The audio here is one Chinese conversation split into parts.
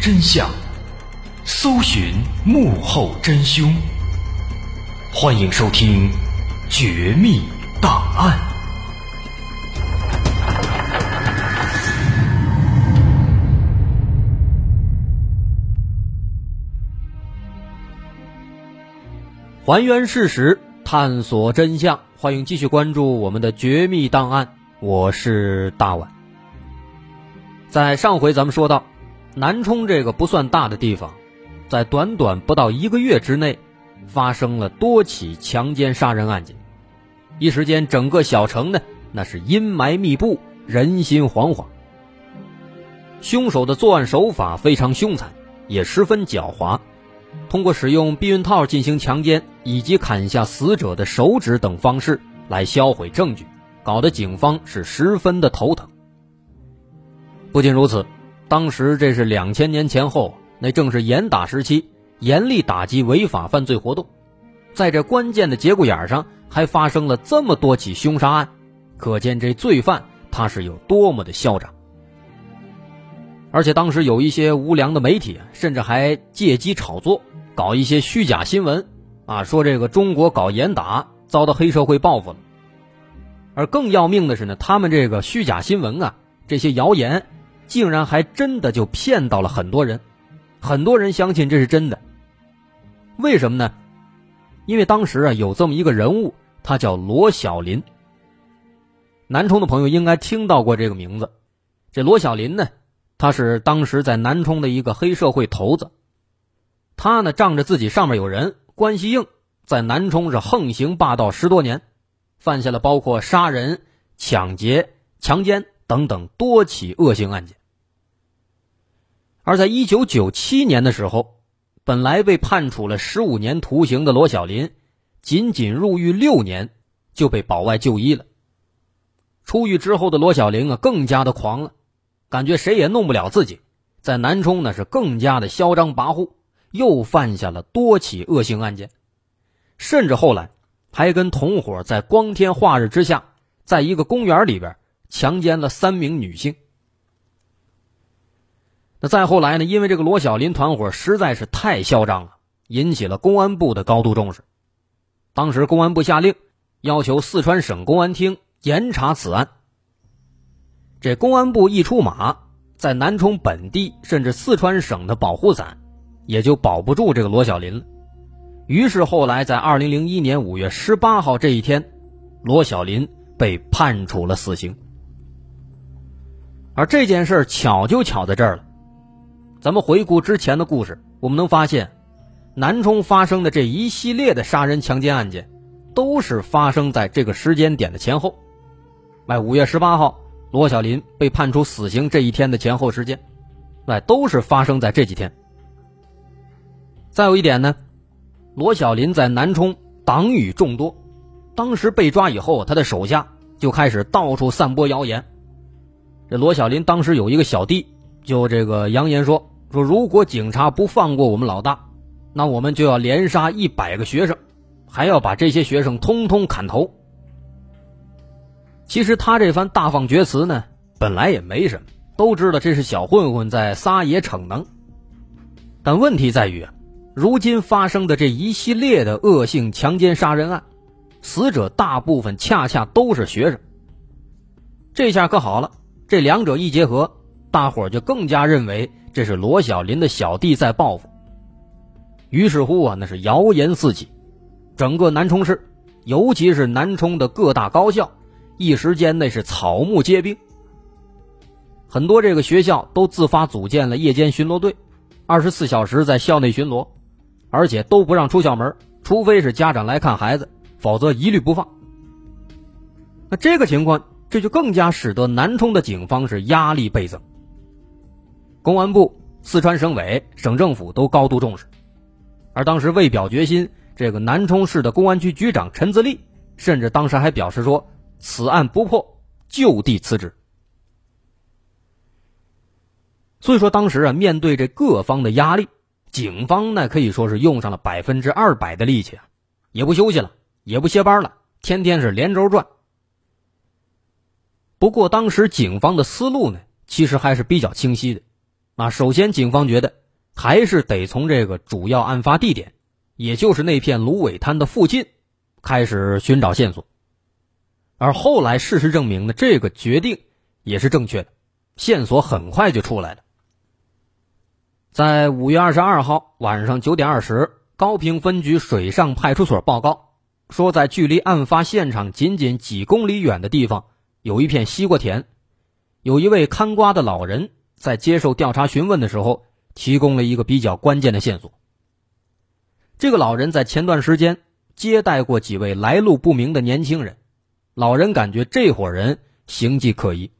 真相，搜寻幕后真凶。欢迎收听《绝密档案》，还原事实，探索真相。欢迎继续关注我们的《绝密档案》，我是大碗。在上回咱们说到，南充这个不算大的地方，在短短不到一个月之内，发生了多起强奸杀人案件，一时间整个小城呢，那是阴霾密布，人心惶惶。凶手的作案手法非常凶残，也十分狡猾，通过使用避孕套进行强奸，以及砍下死者的手指等方式来销毁证据，搞得警方是十分的头疼。不仅如此，当时这是两千年前后，那正是严打时期，严厉打击违法犯罪活动。在这关键的节骨眼上，还发生了这么多起凶杀案，可见这罪犯他是有多么的嚣张。而且当时有一些无良的媒体，甚至还借机炒作，搞一些虚假新闻，啊，说这个中国搞严打遭到黑社会报复了。而更要命的是呢，他们这个虚假新闻啊，这些谣言。竟然还真的就骗到了很多人，很多人相信这是真的。为什么呢？因为当时啊有这么一个人物，他叫罗小林。南充的朋友应该听到过这个名字。这罗小林呢，他是当时在南充的一个黑社会头子。他呢仗着自己上面有人，关系硬，在南充是横行霸道十多年，犯下了包括杀人、抢劫、强奸等等多起恶性案件。而在一九九七年的时候，本来被判处了十五年徒刑的罗小林，仅仅入狱六年就被保外就医了。出狱之后的罗小林啊，更加的狂了，感觉谁也弄不了自己，在南充呢是更加的嚣张跋扈，又犯下了多起恶性案件，甚至后来还跟同伙在光天化日之下，在一个公园里边强奸了三名女性。那再后来呢？因为这个罗小林团伙实在是太嚣张了，引起了公安部的高度重视。当时公安部下令，要求四川省公安厅严查此案。这公安部一出马，在南充本地甚至四川省的保护伞，也就保不住这个罗小林了。于是后来在二零零一年五月十八号这一天，罗小林被判处了死刑。而这件事巧就巧在这儿了。咱们回顾之前的故事，我们能发现，南充发生的这一系列的杀人强奸案件，都是发生在这个时间点的前后。哎，五月十八号，罗小林被判处死刑这一天的前后时间，哎，都是发生在这几天。再有一点呢，罗小林在南充党羽众多，当时被抓以后，他的手下就开始到处散播谣言。这罗小林当时有一个小弟，就这个扬言说。说如果警察不放过我们老大，那我们就要连杀一百个学生，还要把这些学生通通砍头。其实他这番大放厥词呢，本来也没什么，都知道这是小混混在撒野逞能。但问题在于，如今发生的这一系列的恶性强奸杀人案，死者大部分恰恰都是学生。这下可好了，这两者一结合，大伙就更加认为。这是罗小林的小弟在报复。于是乎啊，那是谣言四起，整个南充市，尤其是南充的各大高校，一时间那是草木皆兵。很多这个学校都自发组建了夜间巡逻队，二十四小时在校内巡逻，而且都不让出校门，除非是家长来看孩子，否则一律不放。那这个情况，这就更加使得南充的警方是压力倍增。公安部、四川省委、省政府都高度重视，而当时为表决心，这个南充市的公安局局长陈自立甚至当时还表示说：“此案不破，就地辞职。”所以说，当时啊，面对这各方的压力，警方呢可以说是用上了百分之二百的力气啊，也不休息了，也不歇班了，天天是连轴转。不过，当时警方的思路呢，其实还是比较清晰的。啊，首先警方觉得还是得从这个主要案发地点，也就是那片芦苇滩的附近，开始寻找线索。而后来事实证明呢，这个决定也是正确的，线索很快就出来了。在五月二十二号晚上九点二十，高平分局水上派出所报告说，在距离案发现场仅仅几公里远的地方，有一片西瓜田，有一位看瓜的老人在接受调查询问的时候，提供了一个比较关键的线索。这个老人在前段时间接待过几位来路不明的年轻人。老人感觉这伙人形迹可疑。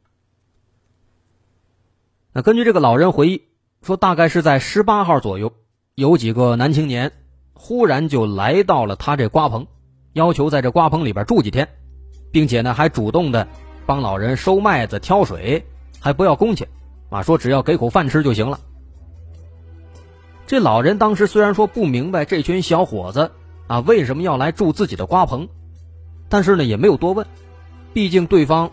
那根据这个老人回忆说，大概是在十八号左右，有几个男青年忽然就来到了他这瓜棚，要求在这瓜棚里边住几天，并且呢还主动的帮老人收麦子、挑水，还不要工钱，啊，说只要给口饭吃就行了。这老人当时虽然说不明白这群小伙子啊为什么要来住自己的瓜棚。但是呢，也没有多问，毕竟对方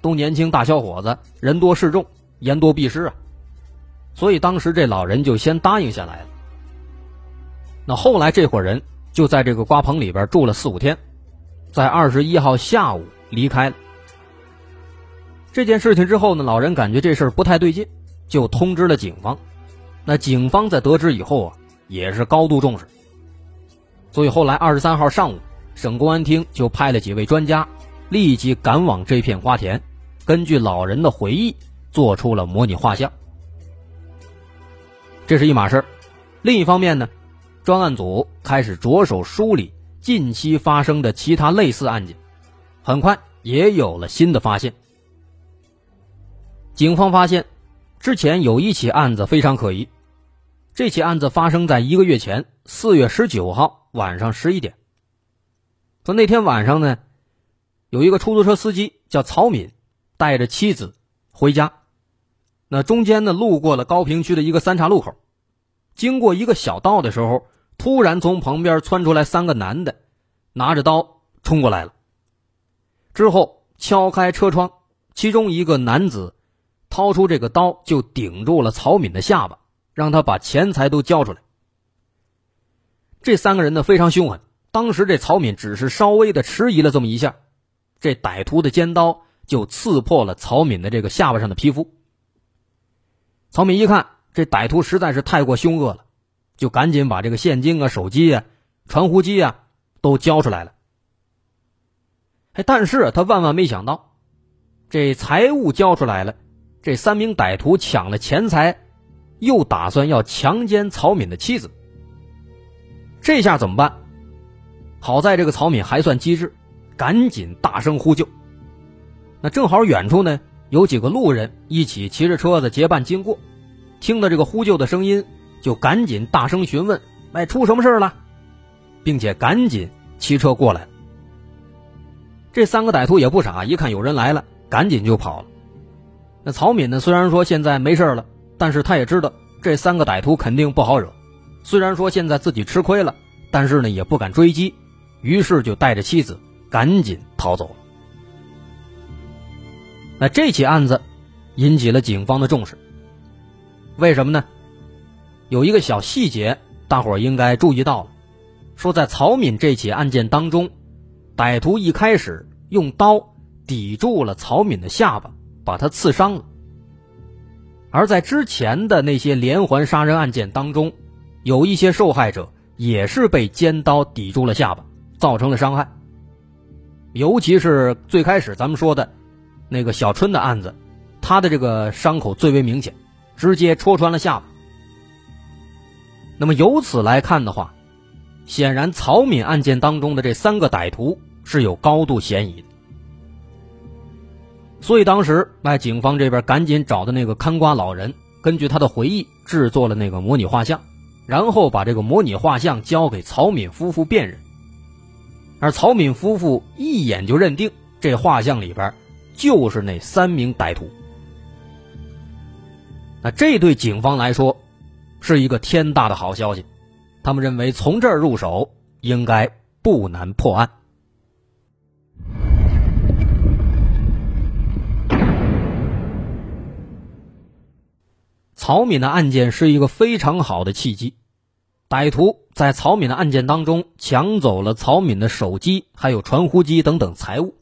都年轻大小伙子，人多势众，言多必失啊。所以当时这老人就先答应下来了。那后来这伙人就在这个瓜棚里边住了四五天，在二十一号下午离开了。这件事情之后呢，老人感觉这事儿不太对劲，就通知了警方。那警方在得知以后啊，也是高度重视。所以后来二十三号上午。省公安厅就派了几位专家，立即赶往这片花田，根据老人的回忆做出了模拟画像。这是一码事另一方面呢，专案组开始着手梳理近期发生的其他类似案件，很快也有了新的发现。警方发现，之前有一起案子非常可疑，这起案子发生在一个月前四月十九号晚上十一点。说那天晚上呢，有一个出租车司机叫曹敏，带着妻子回家。那中间呢，路过了高平区的一个三岔路口，经过一个小道的时候，突然从旁边窜出来三个男的，拿着刀冲过来了。之后敲开车窗，其中一个男子掏出这个刀，就顶住了曹敏的下巴，让他把钱财都交出来。这三个人呢，非常凶狠。当时这曹敏只是稍微的迟疑了这么一下，这歹徒的尖刀就刺破了曹敏的这个下巴上的皮肤。曹敏一看这歹徒实在是太过凶恶了，就赶紧把这个现金啊、手机啊、传呼机啊都交出来了。哎，但是他万万没想到，这财物交出来了，这三名歹徒抢了钱财，又打算要强奸曹敏的妻子。这下怎么办？好在这个曹敏还算机智，赶紧大声呼救。那正好远处呢有几个路人一起骑着车子结伴经过，听到这个呼救的声音，就赶紧大声询问：“哎，出什么事了？”并且赶紧骑车过来。这三个歹徒也不傻，一看有人来了，赶紧就跑了。那曹敏呢，虽然说现在没事了，但是他也知道这三个歹徒肯定不好惹。虽然说现在自己吃亏了，但是呢也不敢追击。于是就带着妻子赶紧逃走了。那这起案子引起了警方的重视。为什么呢？有一个小细节，大伙应该注意到了，说在曹敏这起案件当中，歹徒一开始用刀抵住了曹敏的下巴，把他刺伤了。而在之前的那些连环杀人案件当中，有一些受害者也是被尖刀抵住了下巴。造成了伤害，尤其是最开始咱们说的，那个小春的案子，他的这个伤口最为明显，直接戳穿了下巴。那么由此来看的话，显然曹敏案件当中的这三个歹徒是有高度嫌疑的。所以当时，哎，警方这边赶紧找的那个看瓜老人，根据他的回忆制作了那个模拟画像，然后把这个模拟画像交给曹敏夫妇辨认。而曹敏夫妇一眼就认定这画像里边就是那三名歹徒，那这对警方来说是一个天大的好消息，他们认为从这儿入手应该不难破案。曹敏的案件是一个非常好的契机。歹徒在曹敏的案件当中抢走了曹敏的手机、还有传呼机等等财物。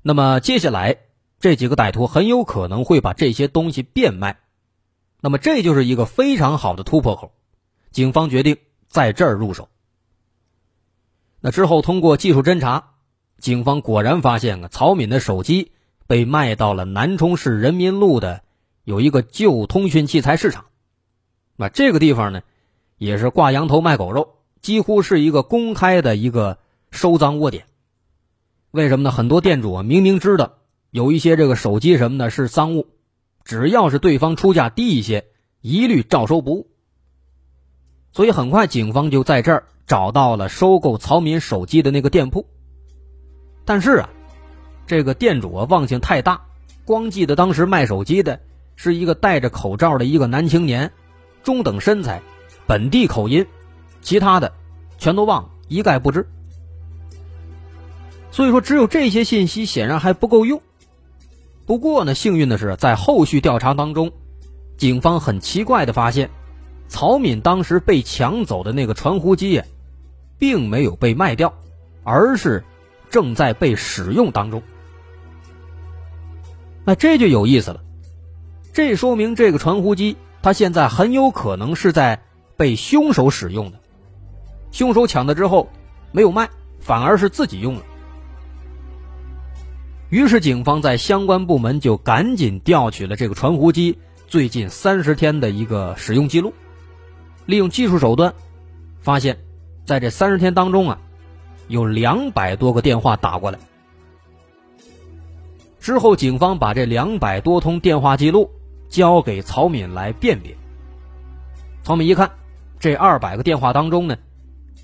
那么接下来这几个歹徒很有可能会把这些东西变卖。那么这就是一个非常好的突破口。警方决定在这儿入手。那之后通过技术侦查，警方果然发现啊，曹敏的手机被卖到了南充市人民路的有一个旧通讯器材市场。那这个地方呢？也是挂羊头卖狗肉，几乎是一个公开的一个收赃窝点。为什么呢？很多店主啊，明明知道有一些这个手机什么的是赃物，只要是对方出价低一些，一律照收不误。所以很快，警方就在这儿找到了收购曹敏手机的那个店铺。但是啊，这个店主啊忘性太大，光记得当时卖手机的是一个戴着口罩的一个男青年，中等身材。本地口音，其他的全都忘了，一概不知。所以说，只有这些信息显然还不够用。不过呢，幸运的是，在后续调查当中，警方很奇怪的发现，曹敏当时被抢走的那个传呼机，并没有被卖掉，而是正在被使用当中。那这就有意思了，这说明这个传呼机它现在很有可能是在。被凶手使用的，凶手抢了之后没有卖，反而是自己用了。于是警方在相关部门就赶紧调取了这个传呼机最近三十天的一个使用记录，利用技术手段，发现，在这三十天当中啊，有两百多个电话打过来。之后，警方把这两百多通电话记录交给曹敏来辨别。曹敏一看。这二百个电话当中呢，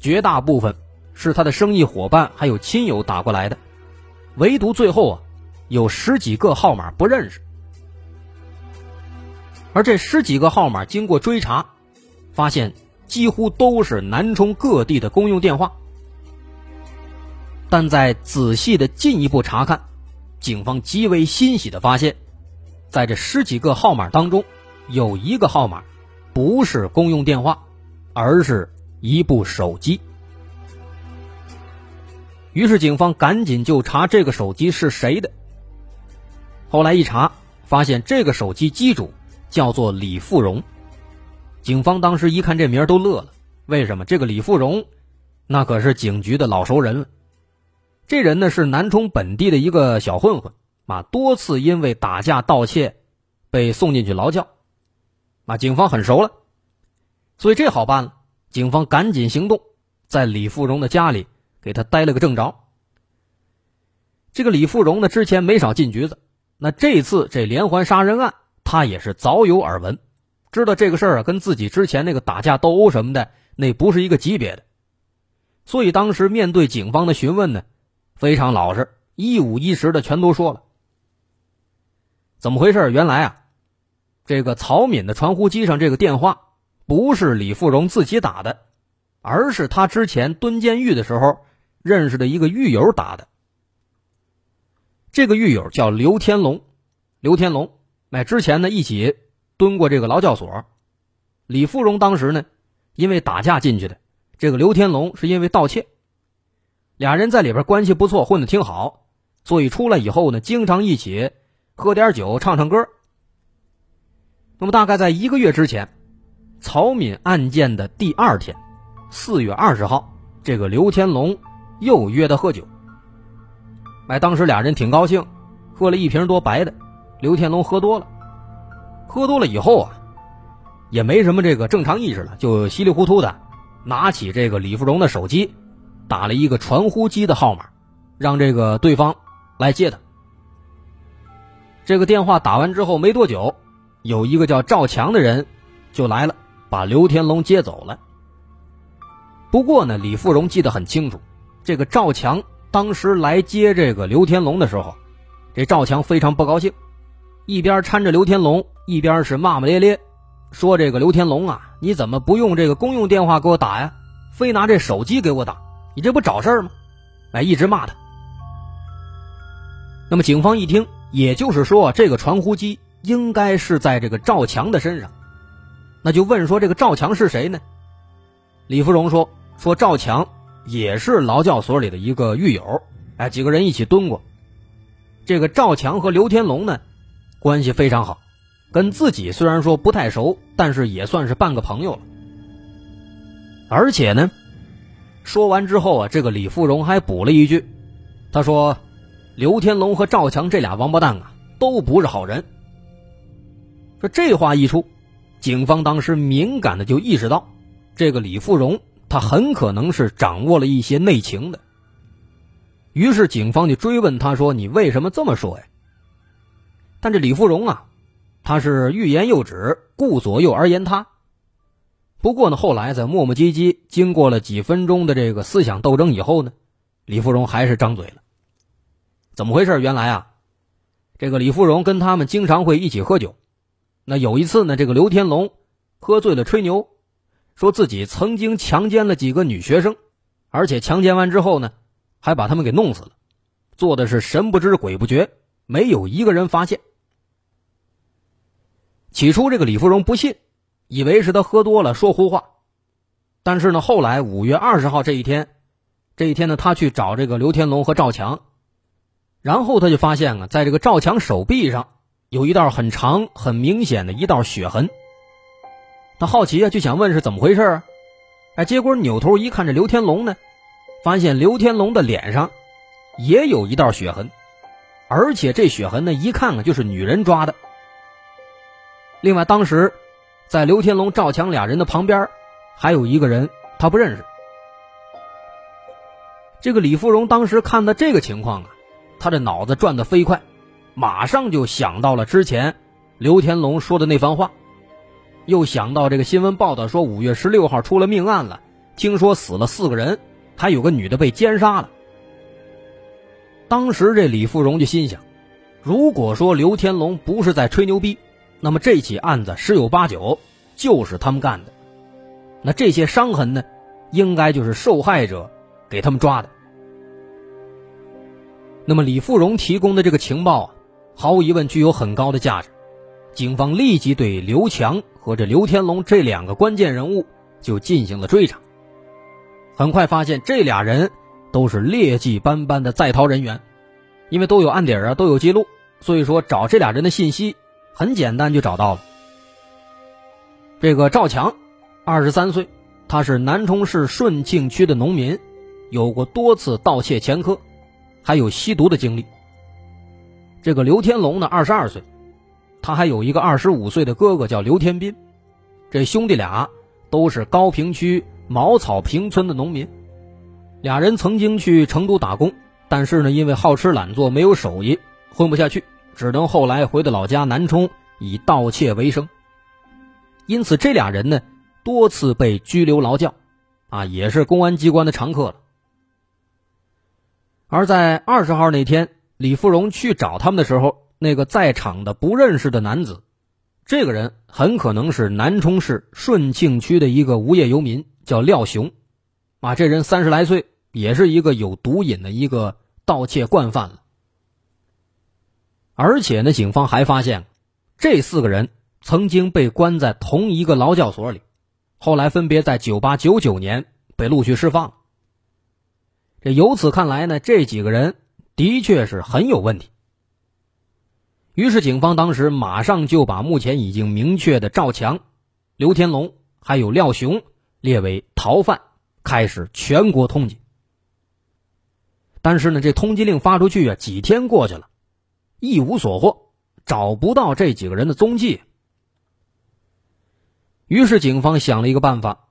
绝大部分是他的生意伙伴还有亲友打过来的，唯独最后啊，有十几个号码不认识。而这十几个号码经过追查，发现几乎都是南充各地的公用电话。但在仔细的进一步查看，警方极为欣喜的发现，在这十几个号码当中，有一个号码不是公用电话。而是一部手机。于是警方赶紧就查这个手机是谁的。后来一查，发现这个手机机主叫做李富荣。警方当时一看这名都乐了。为什么？这个李富荣，那可是警局的老熟人了。这人呢是南充本地的一个小混混，啊，多次因为打架盗窃被送进去劳教，啊，警方很熟了。所以这好办了，警方赶紧行动，在李富荣的家里给他逮了个正着。这个李富荣呢，之前没少进局子，那这次这连环杀人案，他也是早有耳闻，知道这个事儿啊，跟自己之前那个打架斗殴什么的那不是一个级别的，所以当时面对警方的询问呢，非常老实，一五一十的全都说了。怎么回事？原来啊，这个曹敏的传呼机上这个电话。不是李富荣自己打的，而是他之前蹲监狱的时候认识的一个狱友打的。这个狱友叫刘天龙，刘天龙，哎，之前呢一起蹲过这个劳教所。李富荣当时呢因为打架进去的，这个刘天龙是因为盗窃。俩人在里边关系不错，混的挺好，所以出来以后呢，经常一起喝点酒，唱唱歌。那么大概在一个月之前。曹敏案件的第二天，四月二十号，这个刘天龙又约他喝酒。哎，当时俩人挺高兴，喝了一瓶多白的。刘天龙喝多了，喝多了以后啊，也没什么这个正常意识了，就稀里糊涂的拿起这个李富荣的手机，打了一个传呼机的号码，让这个对方来接他。这个电话打完之后没多久，有一个叫赵强的人就来了。把刘天龙接走了。不过呢，李富荣记得很清楚，这个赵强当时来接这个刘天龙的时候，这赵强非常不高兴，一边搀着刘天龙，一边是骂骂咧咧，说：“这个刘天龙啊，你怎么不用这个公用电话给我打呀？非拿这手机给我打，你这不找事吗？”哎，一直骂他。那么警方一听，也就是说，这个传呼机应该是在这个赵强的身上。那就问说这个赵强是谁呢？李富荣说说赵强也是劳教所里的一个狱友，哎，几个人一起蹲过。这个赵强和刘天龙呢关系非常好，跟自己虽然说不太熟，但是也算是半个朋友了。而且呢，说完之后啊，这个李富荣还补了一句，他说：“刘天龙和赵强这俩王八蛋啊，都不是好人。”说这话一出，警方当时敏感的就意识到，这个李富荣他很可能是掌握了一些内情的。于是警方就追问他说：“你为什么这么说呀？”但这李富荣啊，他是欲言又止，顾左右而言他。不过呢，后来在磨磨唧唧，经过了几分钟的这个思想斗争以后呢，李富荣还是张嘴了。怎么回事？原来啊，这个李富荣跟他们经常会一起喝酒。那有一次呢，这个刘天龙喝醉了吹牛，说自己曾经强奸了几个女学生，而且强奸完之后呢，还把他们给弄死了，做的是神不知鬼不觉，没有一个人发现。起初这个李富荣不信。以为是他喝多了说胡话，但是呢，后来五月二十号这一天，这一天呢，他去找这个刘天龙和赵强，然后他就发现啊，在这个赵强手臂上有一道很长、很明显的一道血痕。他好奇啊，就想问是怎么回事啊？哎，结果扭头一看，这刘天龙呢，发现刘天龙的脸上也有一道血痕，而且这血痕呢，一看啊，就是女人抓的。另外，当时。在刘天龙、赵强俩人的旁边，还有一个人，他不认识。这个李芙蓉当时看到这个情况啊，他的脑子转得飞快，马上就想到了之前刘天龙说的那番话，又想到这个新闻报道说五月十六号出了命案了，听说死了四个人，还有个女的被奸杀了。当时这李富荣就心想，如果说刘天龙不是在吹牛逼。那么这起案子十有八九就是他们干的，那这些伤痕呢，应该就是受害者给他们抓的。那么李富荣提供的这个情报啊，毫无疑问具有很高的价值，警方立即对刘强和这刘天龙这两个关键人物就进行了追查。很快发现这俩人都是劣迹斑斑的在逃人员，因为都有案底啊，都有记录，所以说找这俩人的信息。很简单就找到了。这个赵强，二十三岁，他是南充市顺庆区的农民，有过多次盗窃前科，还有吸毒的经历。这个刘天龙呢，二十二岁，他还有一个二十五岁的哥哥叫刘天斌，这兄弟俩都是高坪区茅草坪村的农民，俩人曾经去成都打工，但是呢，因为好吃懒做，没有手艺，混不下去。只能后来回到老家南充以盗窃为生，因此这俩人呢多次被拘留劳教，啊，也是公安机关的常客了。而在二十号那天，李富荣去找他们的时候，那个在场的不认识的男子，这个人很可能是南充市顺庆区的一个无业游民，叫廖雄，啊，这人三十来岁，也是一个有毒瘾的一个盗窃惯犯了。而且呢，警方还发现，这四个人曾经被关在同一个劳教所里，后来分别在九八、九九年被陆续释放。由此看来呢，这几个人的确是很有问题。于是，警方当时马上就把目前已经明确的赵强、刘天龙还有廖雄列为逃犯，开始全国通缉。但是呢，这通缉令发出去啊，几天过去了。一无所获，找不到这几个人的踪迹。于是警方想了一个办法，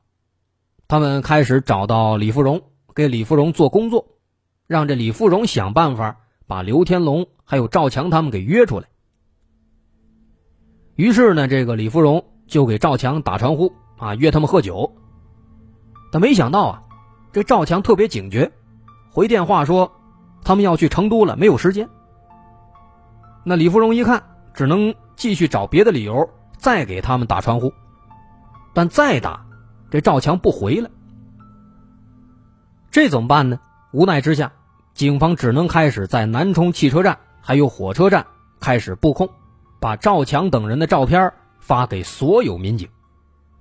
他们开始找到李富荣，给李富荣做工作，让这李富荣想办法把刘天龙还有赵强他们给约出来。于是呢，这个李富荣就给赵强打传呼啊，约他们喝酒。但没想到啊，这赵强特别警觉，回电话说他们要去成都了，没有时间。那李富荣一看，只能继续找别的理由再给他们打传呼，但再打，这赵强不回来，这怎么办呢？无奈之下，警方只能开始在南充汽车站还有火车站开始布控，把赵强等人的照片发给所有民警，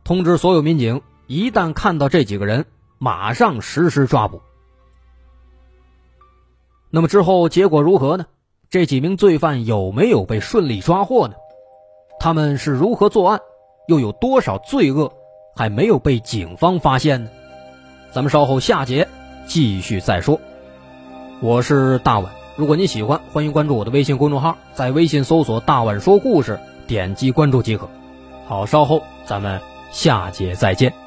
通知所有民警，一旦看到这几个人，马上实施抓捕。那么之后结果如何呢？这几名罪犯有没有被顺利抓获呢？他们是如何作案？又有多少罪恶还没有被警方发现呢？咱们稍后下节继续再说。我是大碗，如果您喜欢，欢迎关注我的微信公众号，在微信搜索“大碗说故事”，点击关注即可。好，稍后咱们下节再见。